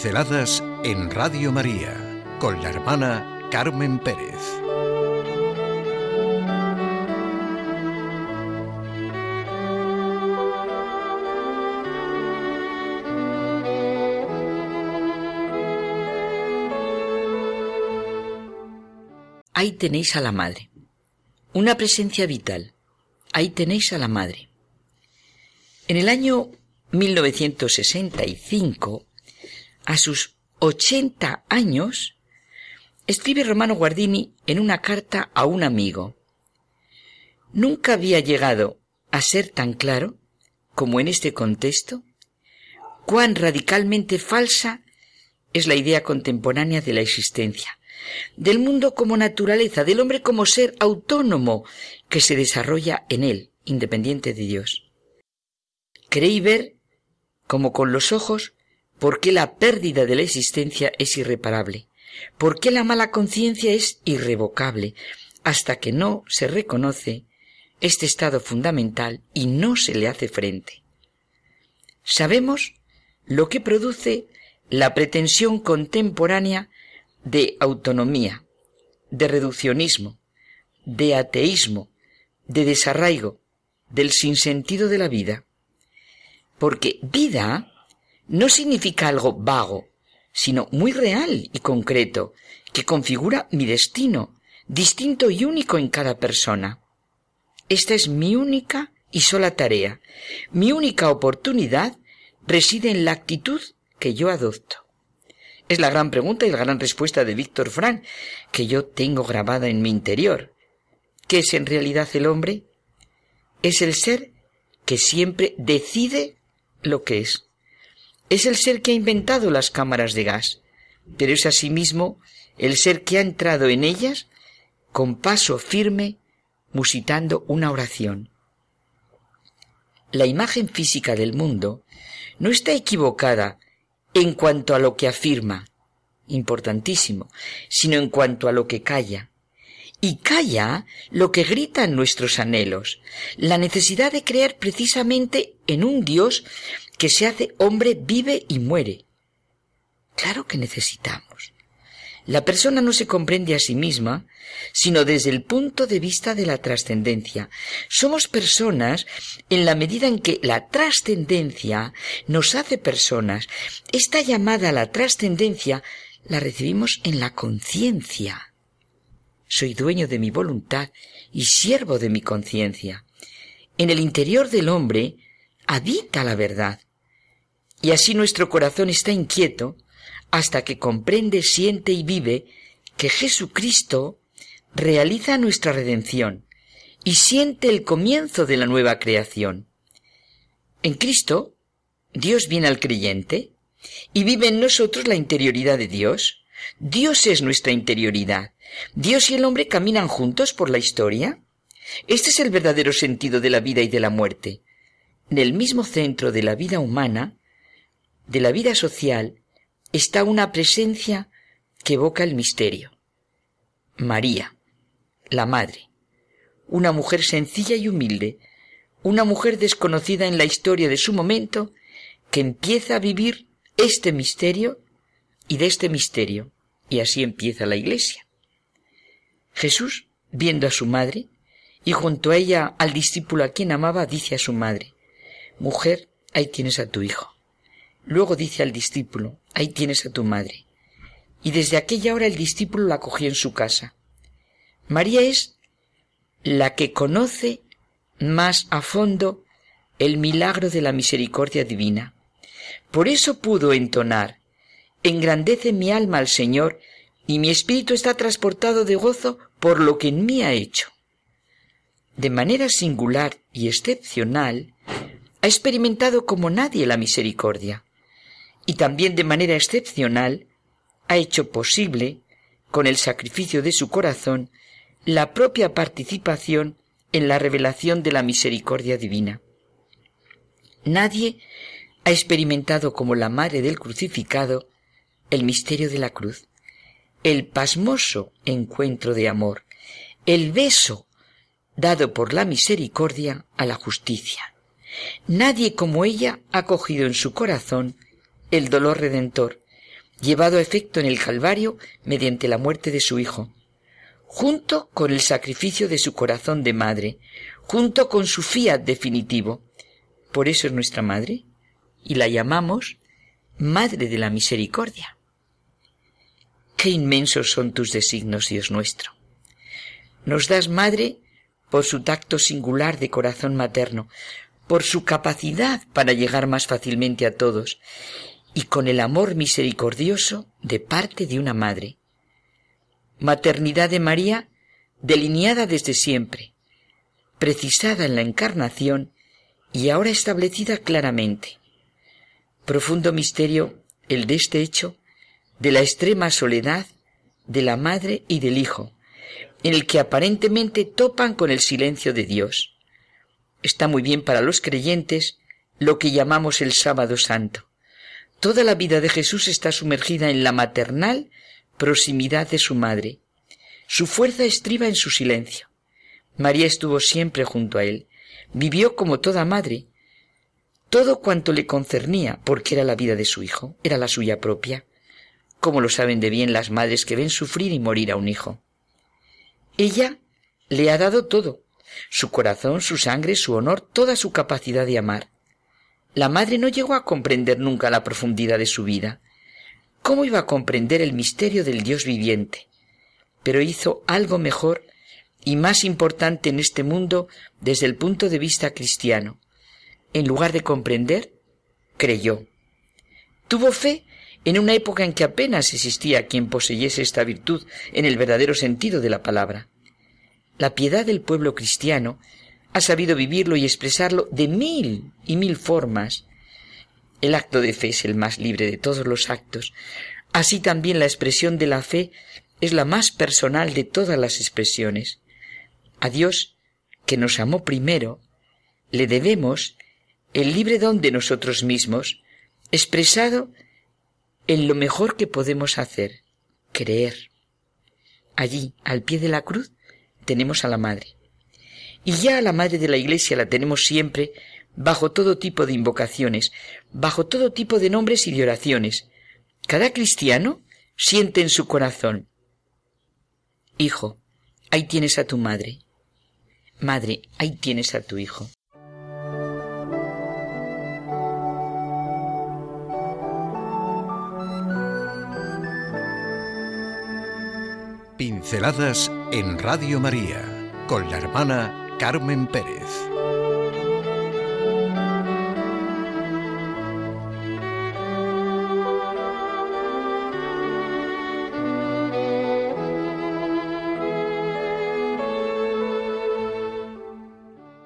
Pinceladas en Radio María con la hermana Carmen Pérez. Ahí tenéis a la madre. Una presencia vital. Ahí tenéis a la madre. En el año 1965, a sus 80 años, escribe Romano Guardini en una carta a un amigo. Nunca había llegado a ser tan claro como en este contexto cuán radicalmente falsa es la idea contemporánea de la existencia, del mundo como naturaleza, del hombre como ser autónomo que se desarrolla en él, independiente de Dios. Creí ver, como con los ojos, por qué la pérdida de la existencia es irreparable, por qué la mala conciencia es irrevocable, hasta que no se reconoce este estado fundamental y no se le hace frente. Sabemos lo que produce la pretensión contemporánea de autonomía, de reduccionismo, de ateísmo, de desarraigo, del sinsentido de la vida. Porque vida no significa algo vago, sino muy real y concreto, que configura mi destino, distinto y único en cada persona. Esta es mi única y sola tarea. Mi única oportunidad reside en la actitud que yo adopto. Es la gran pregunta y la gran respuesta de Víctor Frank, que yo tengo grabada en mi interior. ¿Qué es en realidad el hombre? Es el ser que siempre decide lo que es. Es el ser que ha inventado las cámaras de gas, pero es asimismo el ser que ha entrado en ellas con paso firme, musitando una oración. La imagen física del mundo no está equivocada en cuanto a lo que afirma, importantísimo, sino en cuanto a lo que calla. Y calla lo que gritan nuestros anhelos, la necesidad de creer precisamente en un Dios que se hace hombre, vive y muere. Claro que necesitamos. La persona no se comprende a sí misma, sino desde el punto de vista de la trascendencia. Somos personas en la medida en que la trascendencia nos hace personas. Esta llamada a la trascendencia la recibimos en la conciencia. Soy dueño de mi voluntad y siervo de mi conciencia. En el interior del hombre habita la verdad. Y así nuestro corazón está inquieto hasta que comprende, siente y vive que Jesucristo realiza nuestra redención y siente el comienzo de la nueva creación. En Cristo, Dios viene al creyente y vive en nosotros la interioridad de Dios. Dios es nuestra interioridad. Dios y el hombre caminan juntos por la historia. Este es el verdadero sentido de la vida y de la muerte. En el mismo centro de la vida humana, de la vida social, está una presencia que evoca el misterio. María, la Madre, una mujer sencilla y humilde, una mujer desconocida en la historia de su momento, que empieza a vivir este misterio y de este misterio, y así empieza la Iglesia. Jesús, viendo a su madre, y junto a ella al discípulo a quien amaba, dice a su madre, Mujer, ahí tienes a tu hijo. Luego dice al discípulo, ahí tienes a tu madre. Y desde aquella hora el discípulo la cogió en su casa. María es la que conoce más a fondo el milagro de la misericordia divina. Por eso pudo entonar, engrandece mi alma al Señor y mi espíritu está transportado de gozo por lo que en mí ha hecho. De manera singular y excepcional, ha experimentado como nadie la misericordia y también de manera excepcional ha hecho posible, con el sacrificio de su corazón, la propia participación en la revelación de la misericordia divina. Nadie ha experimentado como la madre del crucificado el misterio de la cruz, el pasmoso encuentro de amor, el beso dado por la misericordia a la justicia. Nadie como ella ha cogido en su corazón el dolor redentor, llevado a efecto en el Calvario mediante la muerte de su Hijo, junto con el sacrificio de su corazón de madre, junto con su fiat definitivo. Por eso es nuestra madre, y la llamamos Madre de la Misericordia. Qué inmensos son tus designos, Dios nuestro. Nos das madre por su tacto singular de corazón materno, por su capacidad para llegar más fácilmente a todos, y con el amor misericordioso de parte de una madre. Maternidad de María delineada desde siempre, precisada en la encarnación y ahora establecida claramente. Profundo misterio el de este hecho, de la extrema soledad de la madre y del hijo, en el que aparentemente topan con el silencio de Dios. Está muy bien para los creyentes lo que llamamos el sábado santo. Toda la vida de Jesús está sumergida en la maternal proximidad de su madre. Su fuerza estriba en su silencio. María estuvo siempre junto a él. Vivió como toda madre. Todo cuanto le concernía, porque era la vida de su hijo, era la suya propia, como lo saben de bien las madres que ven sufrir y morir a un hijo. Ella le ha dado todo, su corazón, su sangre, su honor, toda su capacidad de amar. La madre no llegó a comprender nunca la profundidad de su vida. ¿Cómo iba a comprender el misterio del Dios viviente? Pero hizo algo mejor y más importante en este mundo desde el punto de vista cristiano. En lugar de comprender, creyó. Tuvo fe en una época en que apenas existía quien poseyese esta virtud en el verdadero sentido de la palabra. La piedad del pueblo cristiano ha sabido vivirlo y expresarlo de mil y mil formas. El acto de fe es el más libre de todos los actos. Así también la expresión de la fe es la más personal de todas las expresiones. A Dios, que nos amó primero, le debemos el libre don de nosotros mismos, expresado en lo mejor que podemos hacer, creer. Allí, al pie de la cruz, tenemos a la Madre. Y ya a la Madre de la Iglesia la tenemos siempre bajo todo tipo de invocaciones, bajo todo tipo de nombres y de oraciones. Cada cristiano siente en su corazón, Hijo, ahí tienes a tu madre. Madre, ahí tienes a tu hijo. Pinceladas en Radio María con la hermana Carmen Pérez.